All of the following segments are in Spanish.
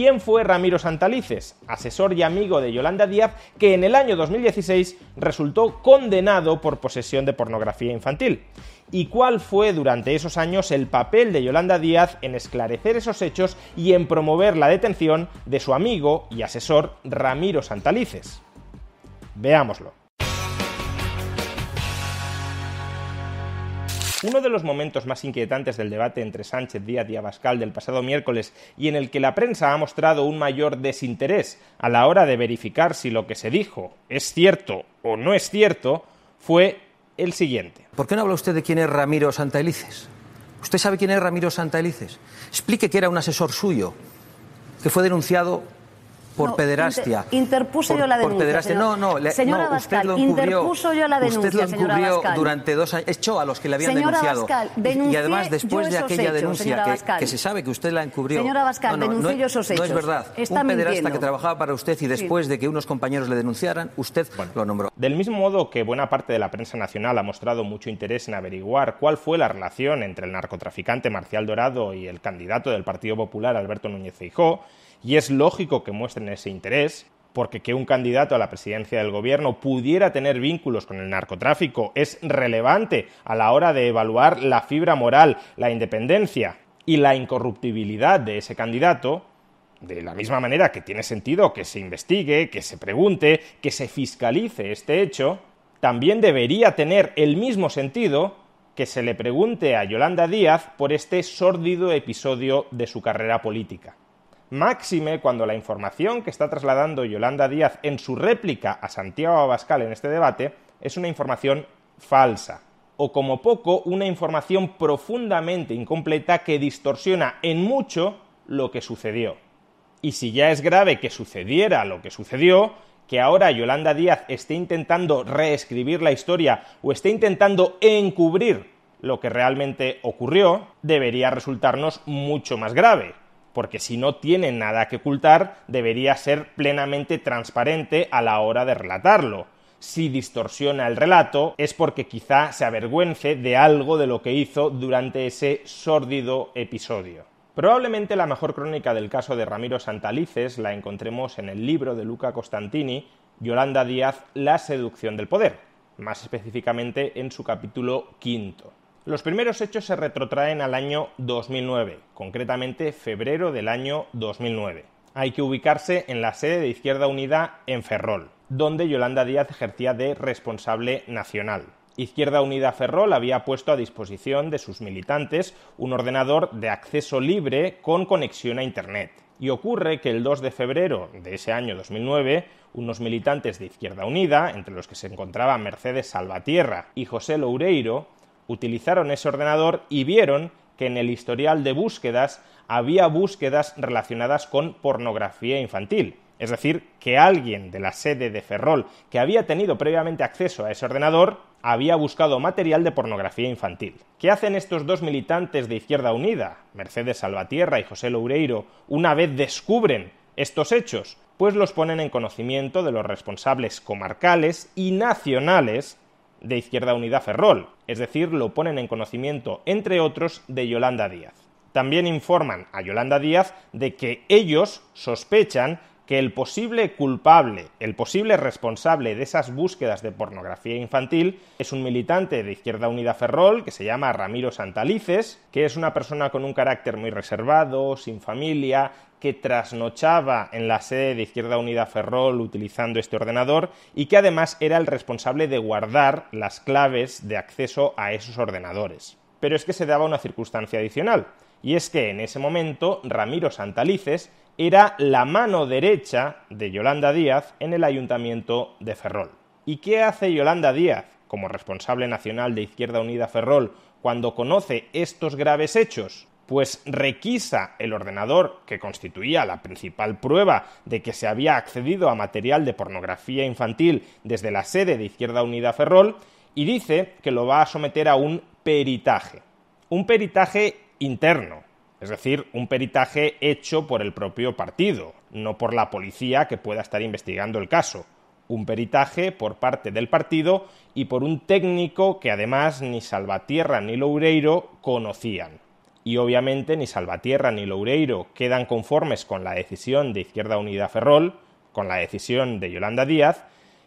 ¿Quién fue Ramiro Santalices, asesor y amigo de Yolanda Díaz, que en el año 2016 resultó condenado por posesión de pornografía infantil? ¿Y cuál fue durante esos años el papel de Yolanda Díaz en esclarecer esos hechos y en promover la detención de su amigo y asesor Ramiro Santalices? Veámoslo. Uno de los momentos más inquietantes del debate entre Sánchez, Díaz y Abascal del pasado miércoles y en el que la prensa ha mostrado un mayor desinterés a la hora de verificar si lo que se dijo es cierto o no es cierto fue el siguiente. ¿Por qué no habla usted de quién es Ramiro Santaelices? ¿Usted sabe quién es Ramiro Santaelices? Explique que era un asesor suyo, que fue denunciado por pederastia. interpuse yo la denuncia. Por No, no, le, señora no, usted lo interpuso yo la denuncia. Usted lo encubrió durante dos años. Echó a los que le habían señora denunciado. Bascal, y además, después de aquella denuncia que, que, se sabe que usted la encubrió. Señora Bascal, no, denuncié yo esos hechos. No es verdad. Está un pederasta mintiendo. que trabajaba para usted y después sí. de que unos compañeros le denunciaran, usted bueno, lo nombró. Del mismo modo que buena parte de la prensa nacional ha mostrado mucho interés en averiguar cuál fue la relación entre el narcotraficante Marcial Dorado y el candidato del Partido Popular, Alberto Núñez Feijóo, y es lógico que muestren ese interés, porque que un candidato a la presidencia del gobierno pudiera tener vínculos con el narcotráfico es relevante a la hora de evaluar la fibra moral, la independencia y la incorruptibilidad de ese candidato, de la misma manera que tiene sentido que se investigue, que se pregunte, que se fiscalice este hecho, también debería tener el mismo sentido que se le pregunte a Yolanda Díaz por este sórdido episodio de su carrera política máxime cuando la información que está trasladando Yolanda Díaz en su réplica a Santiago Abascal en este debate es una información falsa, o como poco una información profundamente incompleta que distorsiona en mucho lo que sucedió. Y si ya es grave que sucediera lo que sucedió, que ahora Yolanda Díaz esté intentando reescribir la historia o esté intentando encubrir lo que realmente ocurrió, debería resultarnos mucho más grave porque si no tiene nada que ocultar, debería ser plenamente transparente a la hora de relatarlo. Si distorsiona el relato, es porque quizá se avergüence de algo de lo que hizo durante ese sórdido episodio. Probablemente la mejor crónica del caso de Ramiro Santalices la encontremos en el libro de Luca Costantini, Yolanda Díaz, La seducción del poder, más específicamente en su capítulo quinto. Los primeros hechos se retrotraen al año 2009, concretamente febrero del año 2009. Hay que ubicarse en la sede de Izquierda Unida en Ferrol, donde Yolanda Díaz ejercía de responsable nacional. Izquierda Unida Ferrol había puesto a disposición de sus militantes un ordenador de acceso libre con conexión a Internet. Y ocurre que el 2 de febrero de ese año 2009, unos militantes de Izquierda Unida, entre los que se encontraban Mercedes Salvatierra y José Loureiro, utilizaron ese ordenador y vieron que en el historial de búsquedas había búsquedas relacionadas con pornografía infantil. Es decir, que alguien de la sede de Ferrol que había tenido previamente acceso a ese ordenador había buscado material de pornografía infantil. ¿Qué hacen estos dos militantes de Izquierda Unida, Mercedes Salvatierra y José Loureiro, una vez descubren estos hechos? Pues los ponen en conocimiento de los responsables comarcales y nacionales de Izquierda Unida Ferrol, es decir, lo ponen en conocimiento, entre otros, de Yolanda Díaz. También informan a Yolanda Díaz de que ellos sospechan que el posible culpable, el posible responsable de esas búsquedas de pornografía infantil es un militante de Izquierda Unida Ferrol que se llama Ramiro Santalices, que es una persona con un carácter muy reservado, sin familia, que trasnochaba en la sede de Izquierda Unida Ferrol utilizando este ordenador y que además era el responsable de guardar las claves de acceso a esos ordenadores. Pero es que se daba una circunstancia adicional, y es que en ese momento Ramiro Santalices era la mano derecha de Yolanda Díaz en el ayuntamiento de Ferrol. ¿Y qué hace Yolanda Díaz, como responsable nacional de Izquierda Unida Ferrol, cuando conoce estos graves hechos? Pues requisa el ordenador que constituía la principal prueba de que se había accedido a material de pornografía infantil desde la sede de Izquierda Unida Ferrol y dice que lo va a someter a un peritaje. Un peritaje interno, es decir, un peritaje hecho por el propio partido, no por la policía que pueda estar investigando el caso. Un peritaje por parte del partido y por un técnico que además ni Salvatierra ni Loureiro conocían. y obviamente ni Salvatierra ni Loureiro quedan conformes con la decisión de Izquierda Unida Ferrol, con la decisión de Yolanda Díaz,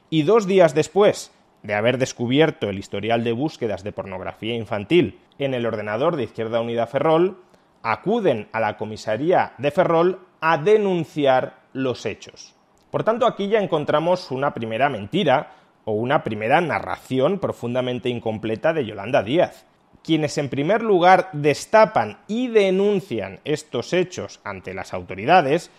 y dos días después de haber descubierto el historial de búsquedas de pornografía infantil en el ordenador de Izquierda Unida Ferrol, acuden a la comisaría de Ferrol a denunciar los hechos. Por tanto, aquí ya encontramos una primera mentira o una primera narración profundamente incompleta de Yolanda Díaz quienes en primer lugar destapan y denuncian estos hechos ante las autoridades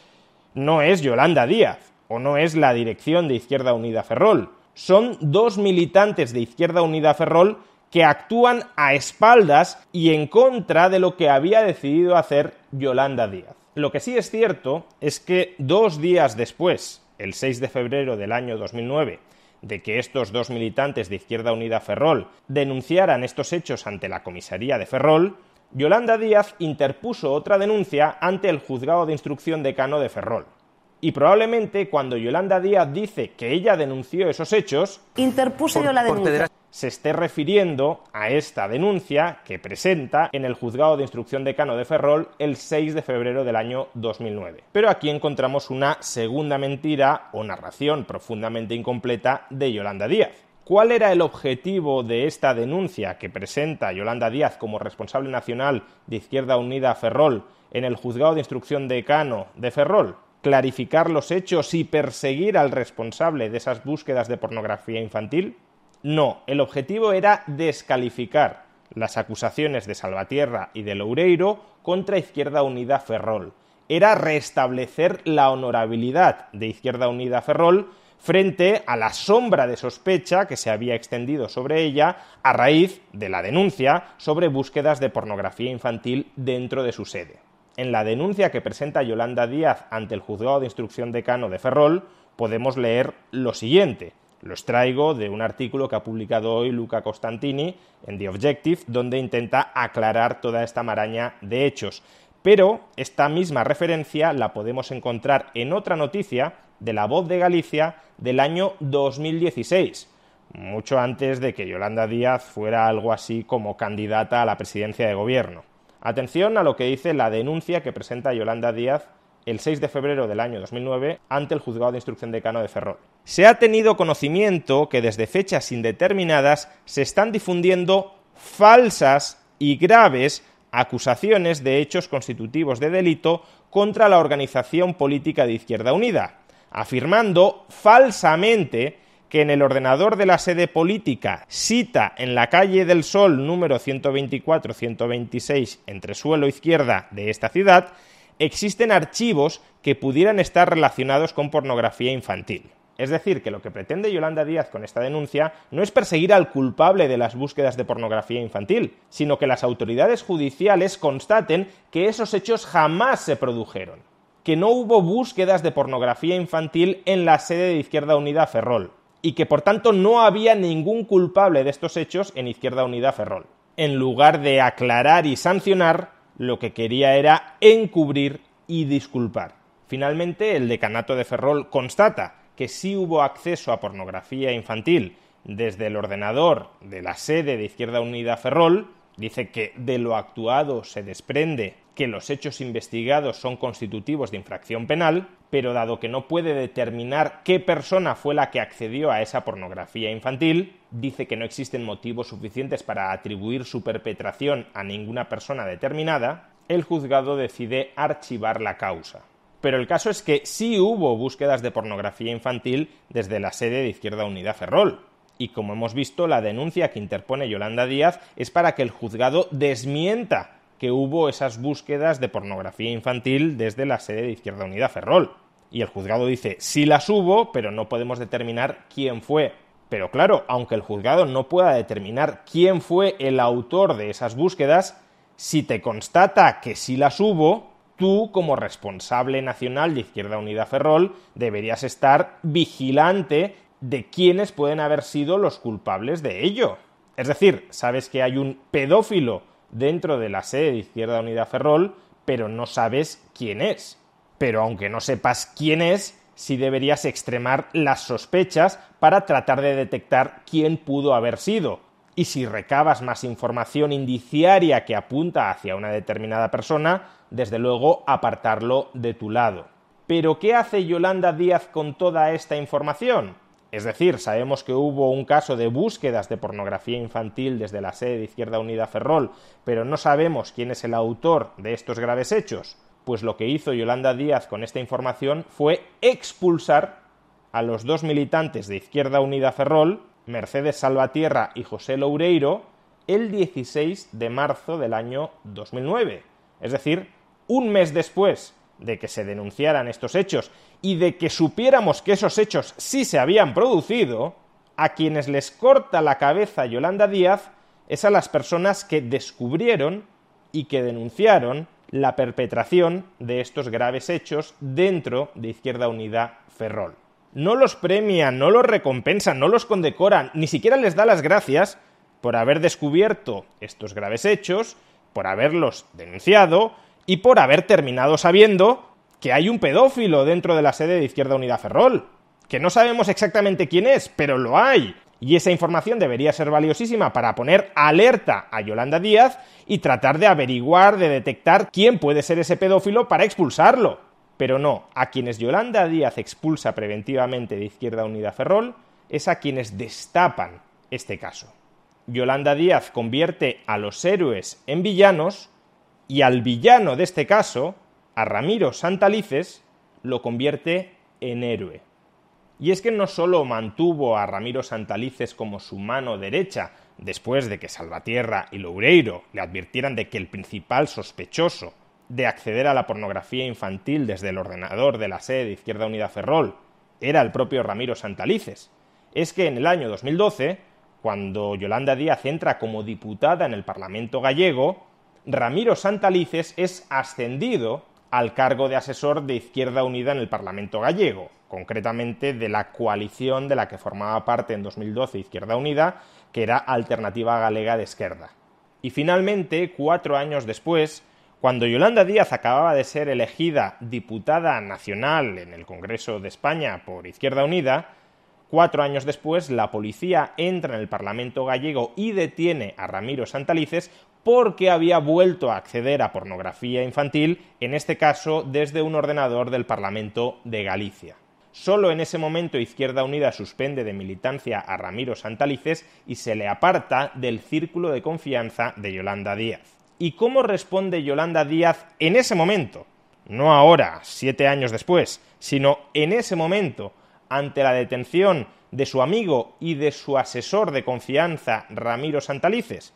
no es Yolanda Díaz o no es la dirección de Izquierda Unida Ferrol. Son dos militantes de Izquierda Unida Ferrol que actúan a espaldas y en contra de lo que había decidido hacer Yolanda Díaz. Lo que sí es cierto es que dos días después, el 6 de febrero del año 2009, de que estos dos militantes de Izquierda Unida Ferrol denunciaran estos hechos ante la comisaría de Ferrol, Yolanda Díaz interpuso otra denuncia ante el juzgado de instrucción decano de Ferrol. Y probablemente cuando Yolanda Díaz dice que ella denunció esos hechos, interpuso yo la denuncia se esté refiriendo a esta denuncia que presenta en el juzgado de instrucción decano de Ferrol el 6 de febrero del año 2009. Pero aquí encontramos una segunda mentira o narración profundamente incompleta de Yolanda Díaz. ¿Cuál era el objetivo de esta denuncia que presenta Yolanda Díaz como responsable nacional de Izquierda Unida Ferrol en el juzgado de instrucción decano de Ferrol? ¿Clarificar los hechos y perseguir al responsable de esas búsquedas de pornografía infantil? No, el objetivo era descalificar las acusaciones de Salvatierra y de Loureiro contra Izquierda Unida Ferrol. Era restablecer la honorabilidad de Izquierda Unida Ferrol frente a la sombra de sospecha que se había extendido sobre ella a raíz de la denuncia sobre búsquedas de pornografía infantil dentro de su sede. En la denuncia que presenta Yolanda Díaz ante el juzgado de instrucción decano de Ferrol podemos leer lo siguiente. Los traigo de un artículo que ha publicado hoy Luca Costantini en The Objective, donde intenta aclarar toda esta maraña de hechos. Pero esta misma referencia la podemos encontrar en otra noticia de La Voz de Galicia del año 2016, mucho antes de que Yolanda Díaz fuera algo así como candidata a la presidencia de gobierno. Atención a lo que dice la denuncia que presenta Yolanda Díaz el 6 de febrero del año 2009 ante el juzgado de instrucción decano de Ferrol. Se ha tenido conocimiento que desde fechas indeterminadas se están difundiendo falsas y graves acusaciones de hechos constitutivos de delito contra la organización política de Izquierda Unida, afirmando falsamente que en el ordenador de la sede política cita en la calle del Sol número 124-126 entre suelo izquierda de esta ciudad existen archivos que pudieran estar relacionados con pornografía infantil. Es decir, que lo que pretende Yolanda Díaz con esta denuncia no es perseguir al culpable de las búsquedas de pornografía infantil, sino que las autoridades judiciales constaten que esos hechos jamás se produjeron, que no hubo búsquedas de pornografía infantil en la sede de Izquierda Unida Ferrol, y que por tanto no había ningún culpable de estos hechos en Izquierda Unida Ferrol. En lugar de aclarar y sancionar, lo que quería era encubrir y disculpar. Finalmente, el decanato de Ferrol constata que sí hubo acceso a pornografía infantil desde el ordenador de la sede de Izquierda Unida Ferrol, dice que de lo actuado se desprende que los hechos investigados son constitutivos de infracción penal, pero dado que no puede determinar qué persona fue la que accedió a esa pornografía infantil, dice que no existen motivos suficientes para atribuir su perpetración a ninguna persona determinada, el juzgado decide archivar la causa. Pero el caso es que sí hubo búsquedas de pornografía infantil desde la sede de Izquierda Unida Ferrol. Y como hemos visto, la denuncia que interpone Yolanda Díaz es para que el juzgado desmienta que hubo esas búsquedas de pornografía infantil desde la sede de Izquierda Unida Ferrol. Y el juzgado dice, sí las hubo, pero no podemos determinar quién fue. Pero claro, aunque el juzgado no pueda determinar quién fue el autor de esas búsquedas, si te constata que sí las hubo, tú, como responsable nacional de Izquierda Unida Ferrol, deberías estar vigilante de quiénes pueden haber sido los culpables de ello. Es decir, sabes que hay un pedófilo dentro de la sede de Izquierda Unida Ferrol, pero no sabes quién es. Pero aunque no sepas quién es, sí deberías extremar las sospechas para tratar de detectar quién pudo haber sido. Y si recabas más información indiciaria que apunta hacia una determinada persona, desde luego apartarlo de tu lado. Pero ¿qué hace Yolanda Díaz con toda esta información? Es decir, sabemos que hubo un caso de búsquedas de pornografía infantil desde la sede de Izquierda Unida Ferrol, pero no sabemos quién es el autor de estos graves hechos. Pues lo que hizo Yolanda Díaz con esta información fue expulsar a los dos militantes de Izquierda Unida Ferrol, Mercedes Salvatierra y José Loureiro, el 16 de marzo del año 2009. Es decir, un mes después de que se denunciaran estos hechos y de que supiéramos que esos hechos sí se habían producido, a quienes les corta la cabeza Yolanda Díaz es a las personas que descubrieron y que denunciaron la perpetración de estos graves hechos dentro de Izquierda Unida Ferrol. No los premia, no los recompensa, no los condecora, ni siquiera les da las gracias por haber descubierto estos graves hechos, por haberlos denunciado y por haber terminado sabiendo que hay un pedófilo dentro de la sede de Izquierda Unida Ferrol. Que no sabemos exactamente quién es, pero lo hay. Y esa información debería ser valiosísima para poner alerta a Yolanda Díaz y tratar de averiguar, de detectar quién puede ser ese pedófilo para expulsarlo. Pero no, a quienes Yolanda Díaz expulsa preventivamente de Izquierda Unida Ferrol es a quienes destapan este caso. Yolanda Díaz convierte a los héroes en villanos y al villano de este caso, a Ramiro Santalices, lo convierte en héroe. Y es que no solo mantuvo a Ramiro Santalices como su mano derecha, después de que Salvatierra y Loureiro le advirtieran de que el principal sospechoso de acceder a la pornografía infantil desde el ordenador de la sede de Izquierda Unida Ferrol era el propio Ramiro Santalices. Es que en el año 2012, cuando Yolanda Díaz entra como diputada en el Parlamento gallego, Ramiro Santalices es ascendido al cargo de asesor de Izquierda Unida en el Parlamento gallego, concretamente de la coalición de la que formaba parte en 2012 Izquierda Unida, que era Alternativa Galega de Esquerda. Y finalmente, cuatro años después, cuando Yolanda Díaz acababa de ser elegida diputada nacional en el Congreso de España por Izquierda Unida, cuatro años después la policía entra en el Parlamento gallego y detiene a Ramiro Santalices porque había vuelto a acceder a pornografía infantil, en este caso desde un ordenador del Parlamento de Galicia. Solo en ese momento Izquierda Unida suspende de militancia a Ramiro Santalices y se le aparta del círculo de confianza de Yolanda Díaz. ¿Y cómo responde Yolanda Díaz en ese momento? No ahora, siete años después, sino en ese momento, ante la detención de su amigo y de su asesor de confianza Ramiro Santalices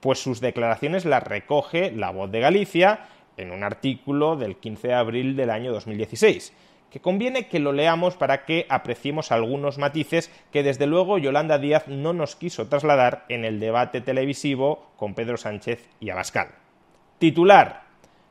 pues sus declaraciones las recoge La Voz de Galicia en un artículo del 15 de abril del año 2016, que conviene que lo leamos para que apreciemos algunos matices que desde luego Yolanda Díaz no nos quiso trasladar en el debate televisivo con Pedro Sánchez y Abascal. Titular.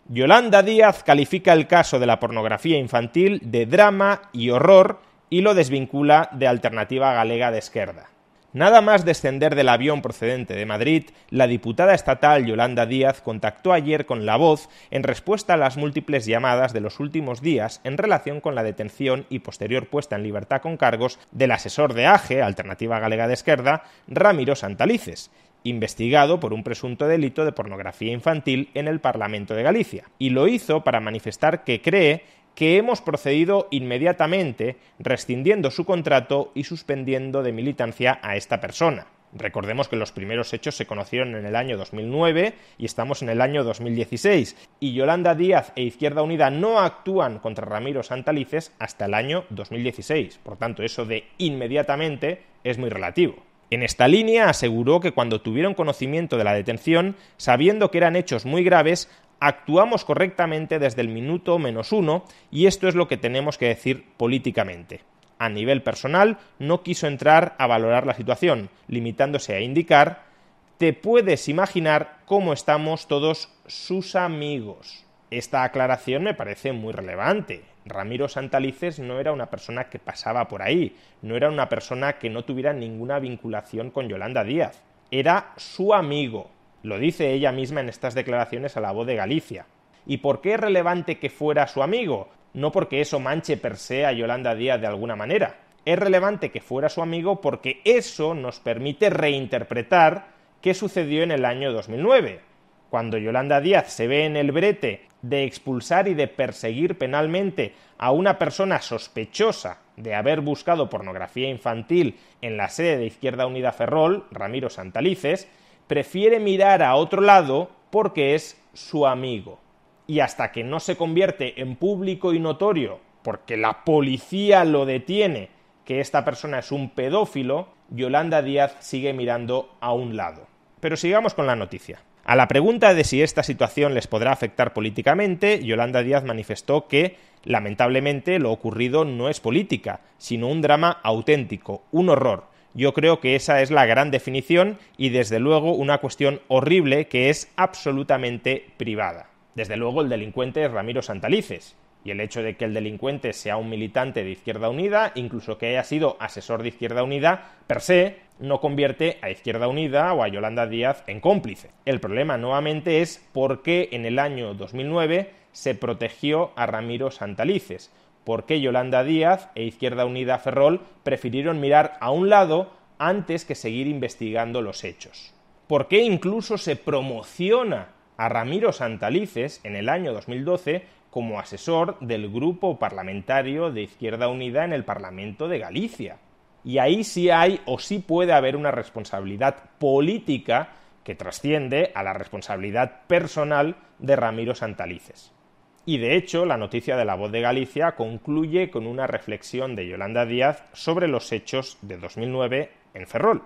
Yolanda Díaz califica el caso de la pornografía infantil de drama y horror y lo desvincula de Alternativa Galega de Esquerda. Nada más descender del avión procedente de Madrid, la diputada estatal Yolanda Díaz contactó ayer con La Voz en respuesta a las múltiples llamadas de los últimos días en relación con la detención y posterior puesta en libertad con cargos del asesor de AGE, Alternativa Galega de Esquerda, Ramiro Santalices, investigado por un presunto delito de pornografía infantil en el Parlamento de Galicia, y lo hizo para manifestar que cree que hemos procedido inmediatamente rescindiendo su contrato y suspendiendo de militancia a esta persona. Recordemos que los primeros hechos se conocieron en el año 2009 y estamos en el año 2016, y Yolanda Díaz e Izquierda Unida no actúan contra Ramiro Santalices hasta el año 2016. Por tanto, eso de inmediatamente es muy relativo. En esta línea aseguró que cuando tuvieron conocimiento de la detención, sabiendo que eran hechos muy graves, actuamos correctamente desde el minuto menos uno y esto es lo que tenemos que decir políticamente. A nivel personal, no quiso entrar a valorar la situación, limitándose a indicar te puedes imaginar cómo estamos todos sus amigos. Esta aclaración me parece muy relevante. Ramiro Santalices no era una persona que pasaba por ahí, no era una persona que no tuviera ninguna vinculación con Yolanda Díaz, era su amigo, lo dice ella misma en estas declaraciones a la voz de Galicia. ¿Y por qué es relevante que fuera su amigo? No porque eso manche per se a Yolanda Díaz de alguna manera. es relevante que fuera su amigo porque eso nos permite reinterpretar qué sucedió en el año 2009, cuando Yolanda Díaz se ve en el brete de expulsar y de perseguir penalmente a una persona sospechosa de haber buscado pornografía infantil en la sede de Izquierda Unida Ferrol, Ramiro Santalices, prefiere mirar a otro lado porque es su amigo. Y hasta que no se convierte en público y notorio, porque la policía lo detiene, que esta persona es un pedófilo, Yolanda Díaz sigue mirando a un lado. Pero sigamos con la noticia. A la pregunta de si esta situación les podrá afectar políticamente, Yolanda Díaz manifestó que, lamentablemente, lo ocurrido no es política, sino un drama auténtico, un horror. Yo creo que esa es la gran definición y, desde luego, una cuestión horrible que es absolutamente privada. Desde luego, el delincuente es Ramiro Santalices, y el hecho de que el delincuente sea un militante de Izquierda Unida, incluso que haya sido asesor de Izquierda Unida, per se, no convierte a Izquierda Unida o a Yolanda Díaz en cómplice. El problema nuevamente es por qué en el año 2009 se protegió a Ramiro Santalices, por qué Yolanda Díaz e Izquierda Unida Ferrol prefirieron mirar a un lado antes que seguir investigando los hechos. ¿Por qué incluso se promociona a Ramiro Santalices en el año 2012 como asesor del grupo parlamentario de Izquierda Unida en el Parlamento de Galicia. Y ahí sí hay o sí puede haber una responsabilidad política que trasciende a la responsabilidad personal de Ramiro Santalices. Y de hecho, la noticia de la voz de Galicia concluye con una reflexión de Yolanda Díaz sobre los hechos de 2009 en Ferrol.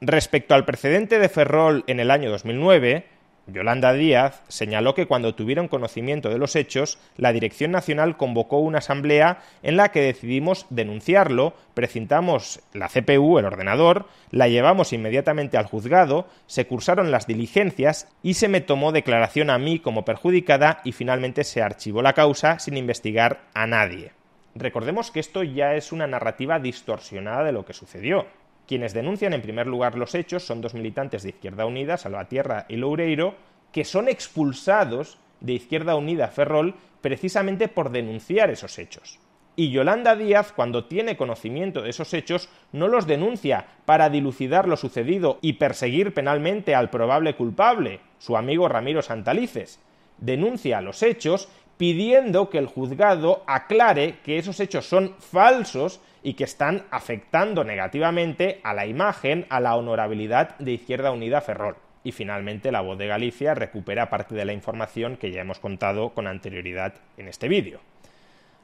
Respecto al precedente de Ferrol en el año 2009, Yolanda Díaz señaló que cuando tuvieron conocimiento de los hechos, la Dirección Nacional convocó una asamblea en la que decidimos denunciarlo, precintamos la CPU, el ordenador, la llevamos inmediatamente al juzgado, se cursaron las diligencias y se me tomó declaración a mí como perjudicada y finalmente se archivó la causa sin investigar a nadie. Recordemos que esto ya es una narrativa distorsionada de lo que sucedió. Quienes denuncian en primer lugar los hechos son dos militantes de Izquierda Unida, Salvatierra y Loureiro, que son expulsados de Izquierda Unida Ferrol precisamente por denunciar esos hechos. Y Yolanda Díaz, cuando tiene conocimiento de esos hechos, no los denuncia para dilucidar lo sucedido y perseguir penalmente al probable culpable, su amigo Ramiro Santalices. Denuncia los hechos pidiendo que el juzgado aclare que esos hechos son falsos y que están afectando negativamente a la imagen, a la honorabilidad de Izquierda Unida Ferrol. Y finalmente la voz de Galicia recupera parte de la información que ya hemos contado con anterioridad en este vídeo.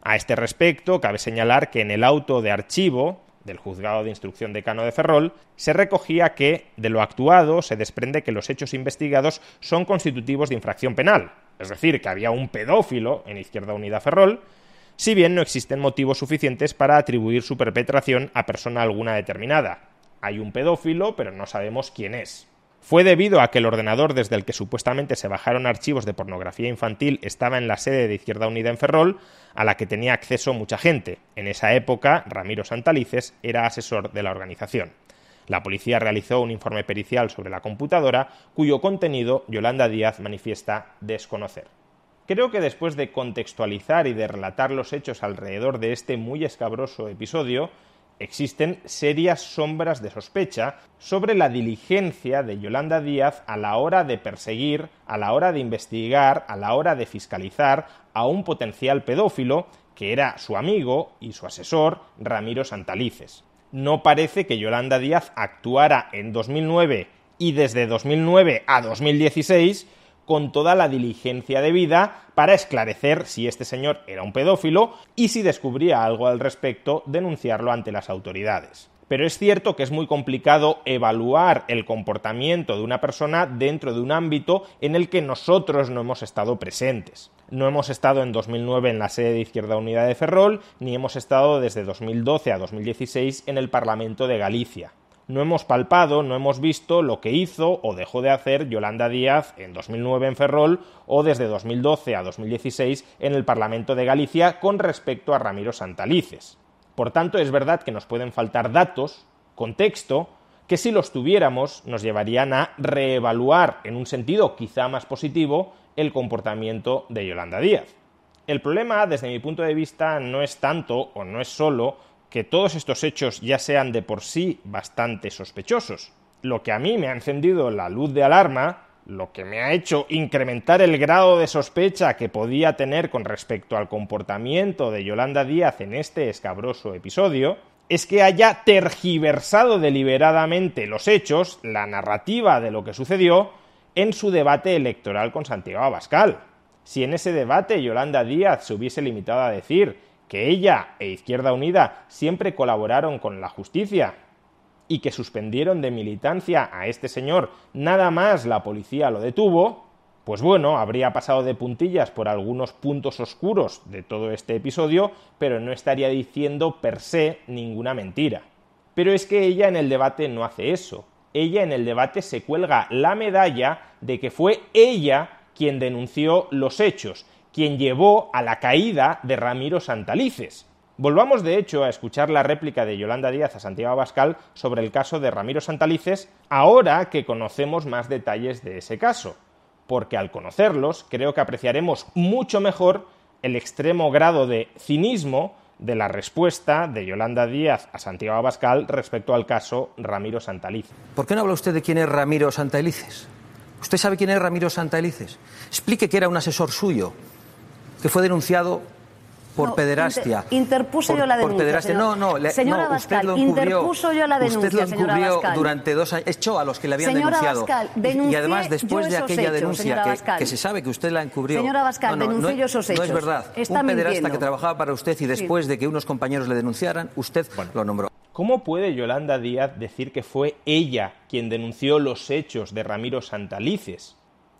A este respecto, cabe señalar que en el auto de archivo del juzgado de instrucción decano de Ferrol se recogía que de lo actuado se desprende que los hechos investigados son constitutivos de infracción penal, es decir, que había un pedófilo en Izquierda Unida Ferrol, si bien no existen motivos suficientes para atribuir su perpetración a persona alguna determinada. Hay un pedófilo, pero no sabemos quién es. Fue debido a que el ordenador desde el que supuestamente se bajaron archivos de pornografía infantil estaba en la sede de Izquierda Unida en Ferrol, a la que tenía acceso mucha gente. En esa época, Ramiro Santalices era asesor de la organización. La policía realizó un informe pericial sobre la computadora, cuyo contenido Yolanda Díaz manifiesta desconocer. Creo que después de contextualizar y de relatar los hechos alrededor de este muy escabroso episodio, existen serias sombras de sospecha sobre la diligencia de Yolanda Díaz a la hora de perseguir, a la hora de investigar, a la hora de fiscalizar a un potencial pedófilo que era su amigo y su asesor Ramiro Santalices. No parece que Yolanda Díaz actuara en 2009 y desde 2009 a 2016 con toda la diligencia debida para esclarecer si este señor era un pedófilo y si descubría algo al respecto, denunciarlo ante las autoridades. Pero es cierto que es muy complicado evaluar el comportamiento de una persona dentro de un ámbito en el que nosotros no hemos estado presentes. No hemos estado en 2009 en la sede de Izquierda Unida de Ferrol, ni hemos estado desde 2012 a 2016 en el Parlamento de Galicia no hemos palpado, no hemos visto lo que hizo o dejó de hacer Yolanda Díaz en 2009 en Ferrol o desde 2012 a 2016 en el Parlamento de Galicia con respecto a Ramiro Santalices. Por tanto, es verdad que nos pueden faltar datos, contexto, que si los tuviéramos nos llevarían a reevaluar en un sentido quizá más positivo el comportamiento de Yolanda Díaz. El problema, desde mi punto de vista, no es tanto o no es solo que todos estos hechos ya sean de por sí bastante sospechosos. Lo que a mí me ha encendido la luz de alarma, lo que me ha hecho incrementar el grado de sospecha que podía tener con respecto al comportamiento de Yolanda Díaz en este escabroso episodio, es que haya tergiversado deliberadamente los hechos, la narrativa de lo que sucedió, en su debate electoral con Santiago Abascal. Si en ese debate Yolanda Díaz se hubiese limitado a decir que ella e Izquierda Unida siempre colaboraron con la justicia y que suspendieron de militancia a este señor nada más la policía lo detuvo, pues bueno, habría pasado de puntillas por algunos puntos oscuros de todo este episodio, pero no estaría diciendo per se ninguna mentira. Pero es que ella en el debate no hace eso. Ella en el debate se cuelga la medalla de que fue ella quien denunció los hechos, quien llevó a la caída de Ramiro Santalices. Volvamos de hecho a escuchar la réplica de Yolanda Díaz a Santiago Abascal sobre el caso de Ramiro Santalices, ahora que conocemos más detalles de ese caso, porque al conocerlos creo que apreciaremos mucho mejor el extremo grado de cinismo de la respuesta de Yolanda Díaz a Santiago Abascal respecto al caso Ramiro Santalices. ¿Por qué no habla usted de quién es Ramiro Santalices? ¿Usted sabe quién es Ramiro Santalices? Explique que era un asesor suyo, que fue denunciado por pederastia. interpuso yo la denuncia. No, no, señora no, usted lo interpuso yo la denuncia. Usted lo encubrió durante dos años. Echó a los que le habían señora denunciado. y, además, después de aquella denuncia que, se sabe que usted la encubrió. Señora Bascal, no, denunció yo esos hechos. No es verdad. Está un pederasta mintiendo. que trabajaba para usted y después de que unos compañeros le denunciaran, usted lo nombró. ¿Cómo puede Yolanda Díaz decir que fue ella quien denunció los hechos de Ramiro Santalices?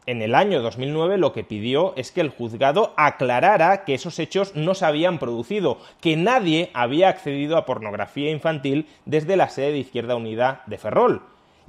En el año 2009 lo que pidió es que el juzgado aclarara que esos hechos no se habían producido, que nadie había accedido a pornografía infantil desde la sede de Izquierda Unida de Ferrol.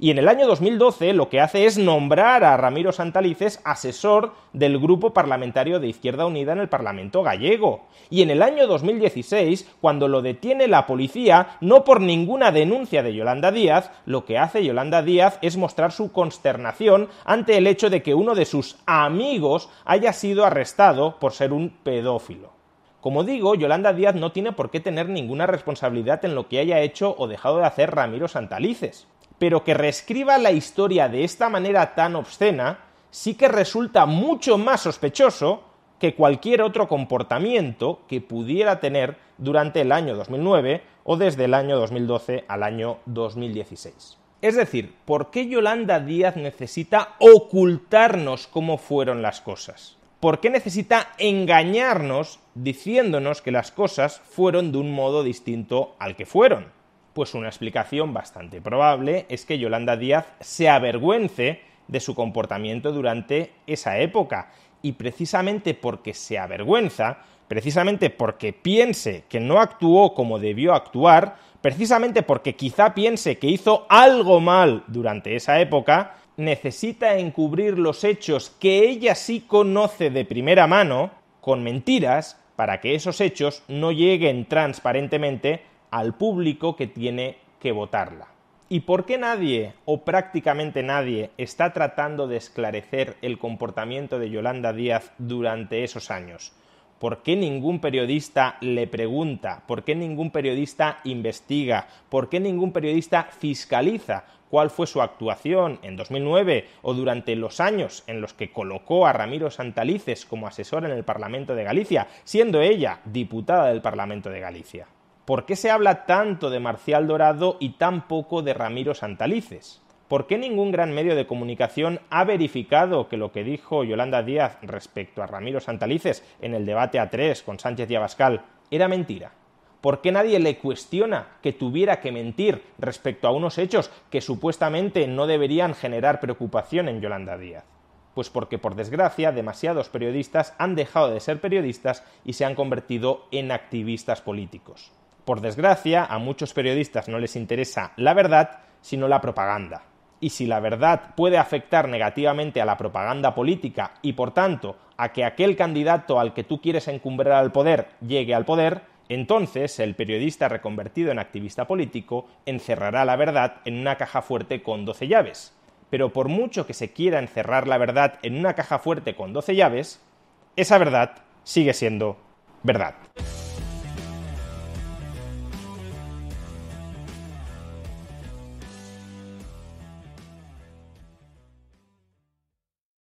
Y en el año 2012 lo que hace es nombrar a Ramiro Santalices asesor del grupo parlamentario de Izquierda Unida en el Parlamento gallego. Y en el año 2016, cuando lo detiene la policía, no por ninguna denuncia de Yolanda Díaz, lo que hace Yolanda Díaz es mostrar su consternación ante el hecho de que uno de sus amigos haya sido arrestado por ser un pedófilo. Como digo, Yolanda Díaz no tiene por qué tener ninguna responsabilidad en lo que haya hecho o dejado de hacer Ramiro Santalices pero que reescriba la historia de esta manera tan obscena sí que resulta mucho más sospechoso que cualquier otro comportamiento que pudiera tener durante el año 2009 o desde el año 2012 al año 2016. Es decir, ¿por qué Yolanda Díaz necesita ocultarnos cómo fueron las cosas? ¿Por qué necesita engañarnos diciéndonos que las cosas fueron de un modo distinto al que fueron? Pues una explicación bastante probable es que Yolanda Díaz se avergüence de su comportamiento durante esa época. Y precisamente porque se avergüenza, precisamente porque piense que no actuó como debió actuar, precisamente porque quizá piense que hizo algo mal durante esa época, necesita encubrir los hechos que ella sí conoce de primera mano con mentiras para que esos hechos no lleguen transparentemente al público que tiene que votarla. ¿Y por qué nadie, o prácticamente nadie, está tratando de esclarecer el comportamiento de Yolanda Díaz durante esos años? ¿Por qué ningún periodista le pregunta? ¿Por qué ningún periodista investiga? ¿Por qué ningún periodista fiscaliza cuál fue su actuación en 2009 o durante los años en los que colocó a Ramiro Santalices como asesor en el Parlamento de Galicia, siendo ella diputada del Parlamento de Galicia? ¿Por qué se habla tanto de Marcial Dorado y tan poco de Ramiro Santalices? ¿Por qué ningún gran medio de comunicación ha verificado que lo que dijo Yolanda Díaz respecto a Ramiro Santalices en el debate a tres con Sánchez y Abascal era mentira? ¿Por qué nadie le cuestiona que tuviera que mentir respecto a unos hechos que supuestamente no deberían generar preocupación en Yolanda Díaz? Pues porque, por desgracia, demasiados periodistas han dejado de ser periodistas y se han convertido en activistas políticos. Por desgracia, a muchos periodistas no les interesa la verdad, sino la propaganda. Y si la verdad puede afectar negativamente a la propaganda política y, por tanto, a que aquel candidato al que tú quieres encumbrar al poder llegue al poder, entonces el periodista reconvertido en activista político encerrará la verdad en una caja fuerte con 12 llaves. Pero por mucho que se quiera encerrar la verdad en una caja fuerte con 12 llaves, esa verdad sigue siendo verdad.